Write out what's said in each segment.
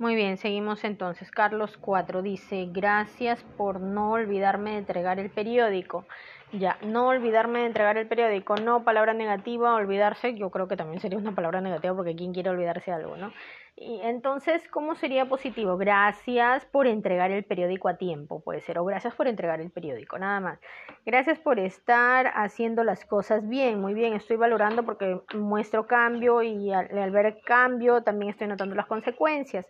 Muy bien, seguimos entonces. Carlos 4 dice, gracias por no olvidarme de entregar el periódico. Ya, no olvidarme de entregar el periódico, no palabra negativa, olvidarse, yo creo que también sería una palabra negativa porque quién quiere olvidarse de algo, ¿no? Y entonces, ¿cómo sería positivo? Gracias por entregar el periódico a tiempo, puede ser, o gracias por entregar el periódico, nada más. Gracias por estar haciendo las cosas bien, muy bien, estoy valorando porque muestro cambio y al, ver cambio también estoy notando las consecuencias.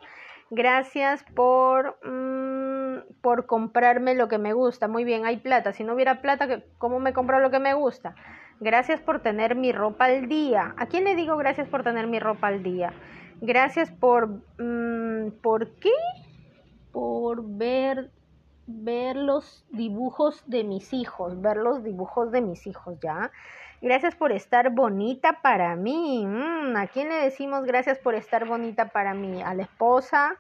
Gracias por, mm, por comprarme lo que me gusta. Muy bien, hay plata. Si no hubiera plata, ¿cómo me compro lo que me gusta? Gracias por tener mi ropa al día. ¿A quién le digo gracias por tener mi ropa al día? Gracias por... Mm, ¿Por qué? Por ver ver los dibujos de mis hijos, ver los dibujos de mis hijos, ¿ya? Gracias por estar bonita para mí. Mm, ¿A quién le decimos gracias por estar bonita para mí? A la esposa,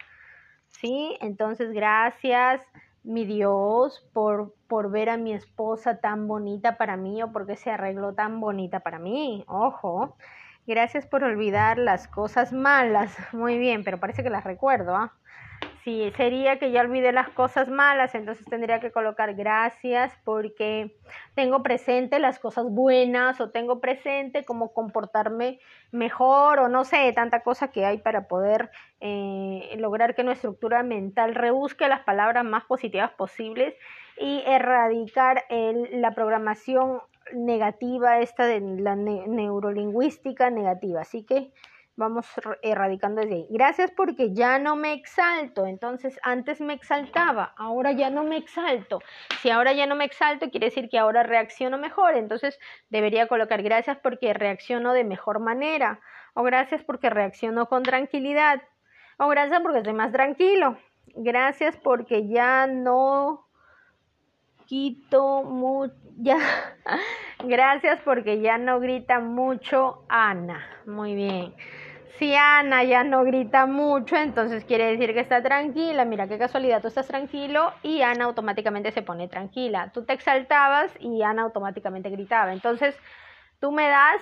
¿sí? Entonces, gracias, mi Dios, por, por ver a mi esposa tan bonita para mí o porque se arregló tan bonita para mí. Ojo. Gracias por olvidar las cosas malas. Muy bien, pero parece que las recuerdo, ¿ah? Si sería que ya olvidé las cosas malas, entonces tendría que colocar gracias porque tengo presente las cosas buenas o tengo presente cómo comportarme mejor o no sé, tanta cosa que hay para poder eh, lograr que nuestra estructura mental rebusque las palabras más positivas posibles y erradicar la programación negativa, esta de la neurolingüística negativa. Así que vamos erradicando desde ahí. Gracias porque ya no me exalto. Entonces, antes me exaltaba, ahora ya no me exalto. Si ahora ya no me exalto, quiere decir que ahora reacciono mejor. Entonces, debería colocar gracias porque reacciono de mejor manera. O gracias porque reacciono con tranquilidad. O gracias porque estoy más tranquilo. Gracias porque ya no quito mucho. Ya. Gracias porque ya no grita mucho Ana. Muy bien. Si Ana ya no grita mucho, entonces quiere decir que está tranquila. Mira qué casualidad, tú estás tranquilo y Ana automáticamente se pone tranquila. Tú te exaltabas y Ana automáticamente gritaba. Entonces, tú me das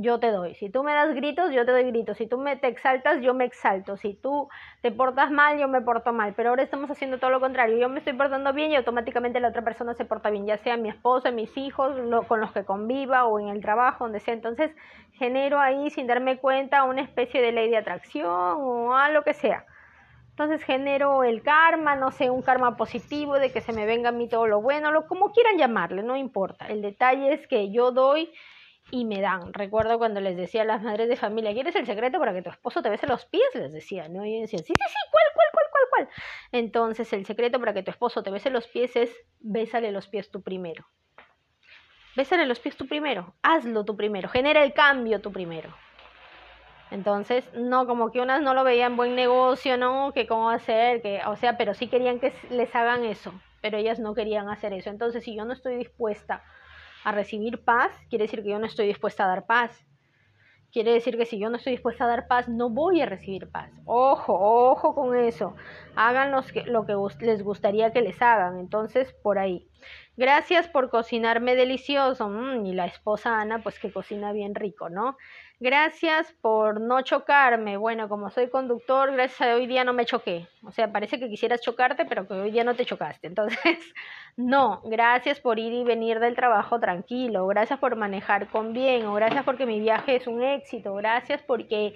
yo te doy. Si tú me das gritos, yo te doy gritos. Si tú me te exaltas, yo me exalto. Si tú te portas mal, yo me porto mal. Pero ahora estamos haciendo todo lo contrario. Yo me estoy portando bien y automáticamente la otra persona se porta bien, ya sea mi esposa, mis hijos, con los que conviva o en el trabajo, donde sea. Entonces genero ahí, sin darme cuenta, una especie de ley de atracción o a lo que sea. Entonces genero el karma, no sé, un karma positivo de que se me venga a mí todo lo bueno, lo como quieran llamarle, no importa. El detalle es que yo doy y me dan. Recuerdo cuando les decía a las madres de familia, ¿quieres el secreto para que tu esposo te bese los pies? Les decía, ¿no? Y decían, sí, sí, sí, ¿cuál, cuál, cuál, cuál, cuál? Entonces, el secreto para que tu esposo te bese los pies es, bésale los pies tú primero. Bésale los pies tú primero, hazlo tú primero, genera el cambio tú primero. Entonces, no, como que unas no lo veían buen negocio, ¿no? Que cómo hacer, que, o sea, pero sí querían que les hagan eso, pero ellas no querían hacer eso. Entonces, si yo no estoy dispuesta a recibir paz, quiere decir que yo no estoy dispuesta a dar paz. Quiere decir que si yo no estoy dispuesta a dar paz, no voy a recibir paz. Ojo, ojo con eso. Hagan lo que les gustaría que les hagan. Entonces, por ahí. Gracias por cocinarme delicioso. Mm, y la esposa Ana, pues que cocina bien rico, ¿no? Gracias por no chocarme. Bueno, como soy conductor, gracias a hoy día no me choqué. O sea, parece que quisieras chocarte, pero que hoy día no te chocaste. Entonces, no, gracias por ir y venir del trabajo tranquilo. Gracias por manejar con bien. O gracias porque mi viaje es un éxito. Gracias porque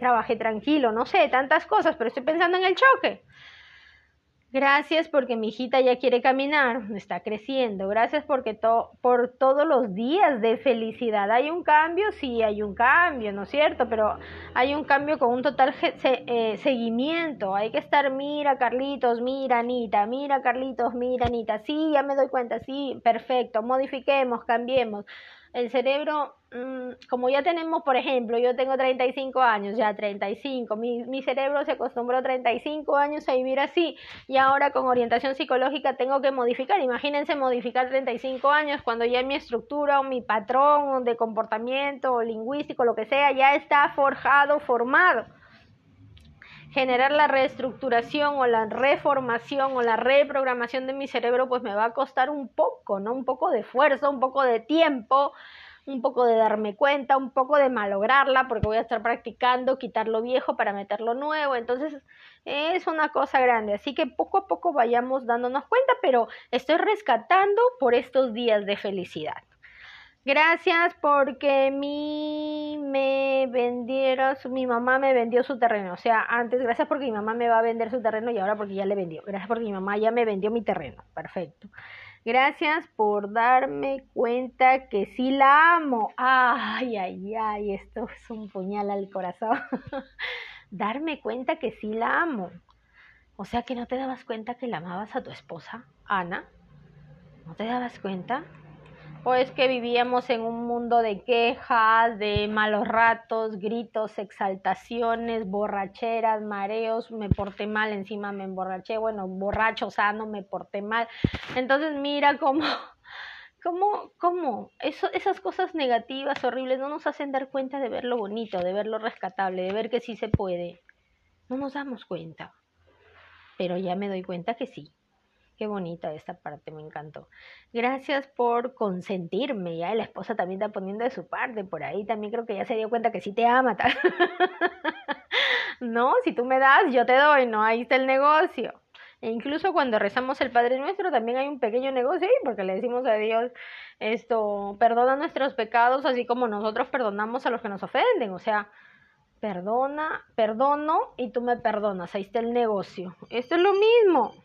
trabajé tranquilo. No sé, tantas cosas, pero estoy pensando en el choque. Gracias porque mi hijita ya quiere caminar, está creciendo. Gracias porque por todos los días de felicidad. ¿Hay un cambio? Sí, hay un cambio, ¿no es cierto? Pero hay un cambio con un total eh, seguimiento. Hay que estar, mira Carlitos, mira Anita, mira Carlitos, mira Anita. Sí, ya me doy cuenta, sí, perfecto. Modifiquemos, cambiemos el cerebro, mm, como ya tenemos, por ejemplo, yo tengo 35 años, ya 35, mi, mi cerebro se acostumbró 35 años a vivir así y ahora con orientación psicológica tengo que modificar. Imagínense modificar 35 años cuando ya mi estructura o mi patrón de comportamiento lingüístico, lo que sea, ya está forjado, formado generar la reestructuración o la reformación o la reprogramación de mi cerebro, pues me va a costar un poco, ¿no? Un poco de esfuerzo, un poco de tiempo, un poco de darme cuenta, un poco de malograrla, porque voy a estar practicando quitar lo viejo para meter lo nuevo. Entonces, es una cosa grande. Así que poco a poco vayamos dándonos cuenta, pero estoy rescatando por estos días de felicidad. Gracias porque mi me vendieron, mi mamá me vendió su terreno. O sea, antes, gracias porque mi mamá me va a vender su terreno y ahora porque ya le vendió. Gracias porque mi mamá ya me vendió mi terreno. Perfecto. Gracias por darme cuenta que sí la amo. Ay, ay, ay, esto es un puñal al corazón. darme cuenta que sí la amo. O sea que no te dabas cuenta que la amabas a tu esposa, Ana. ¿No te dabas cuenta? O es que vivíamos en un mundo de quejas, de malos ratos, gritos, exaltaciones, borracheras, mareos, me porté mal, encima me emborraché, bueno, borracho, sano, me porté mal. Entonces mira cómo, cómo, cómo, eso, esas cosas negativas, horribles, no nos hacen dar cuenta de ver lo bonito, de ver lo rescatable, de ver que sí se puede. No nos damos cuenta, pero ya me doy cuenta que sí. Qué bonita esta parte, me encantó. Gracias por consentirme. Ya la esposa también está poniendo de su parte. Por ahí también creo que ya se dio cuenta que sí te ama. no, si tú me das, yo te doy. No, ahí está el negocio. E incluso cuando rezamos el Padre Nuestro también hay un pequeño negocio porque le decimos a Dios esto, perdona nuestros pecados así como nosotros perdonamos a los que nos ofenden. O sea, perdona, perdono y tú me perdonas. Ahí está el negocio. Esto es lo mismo.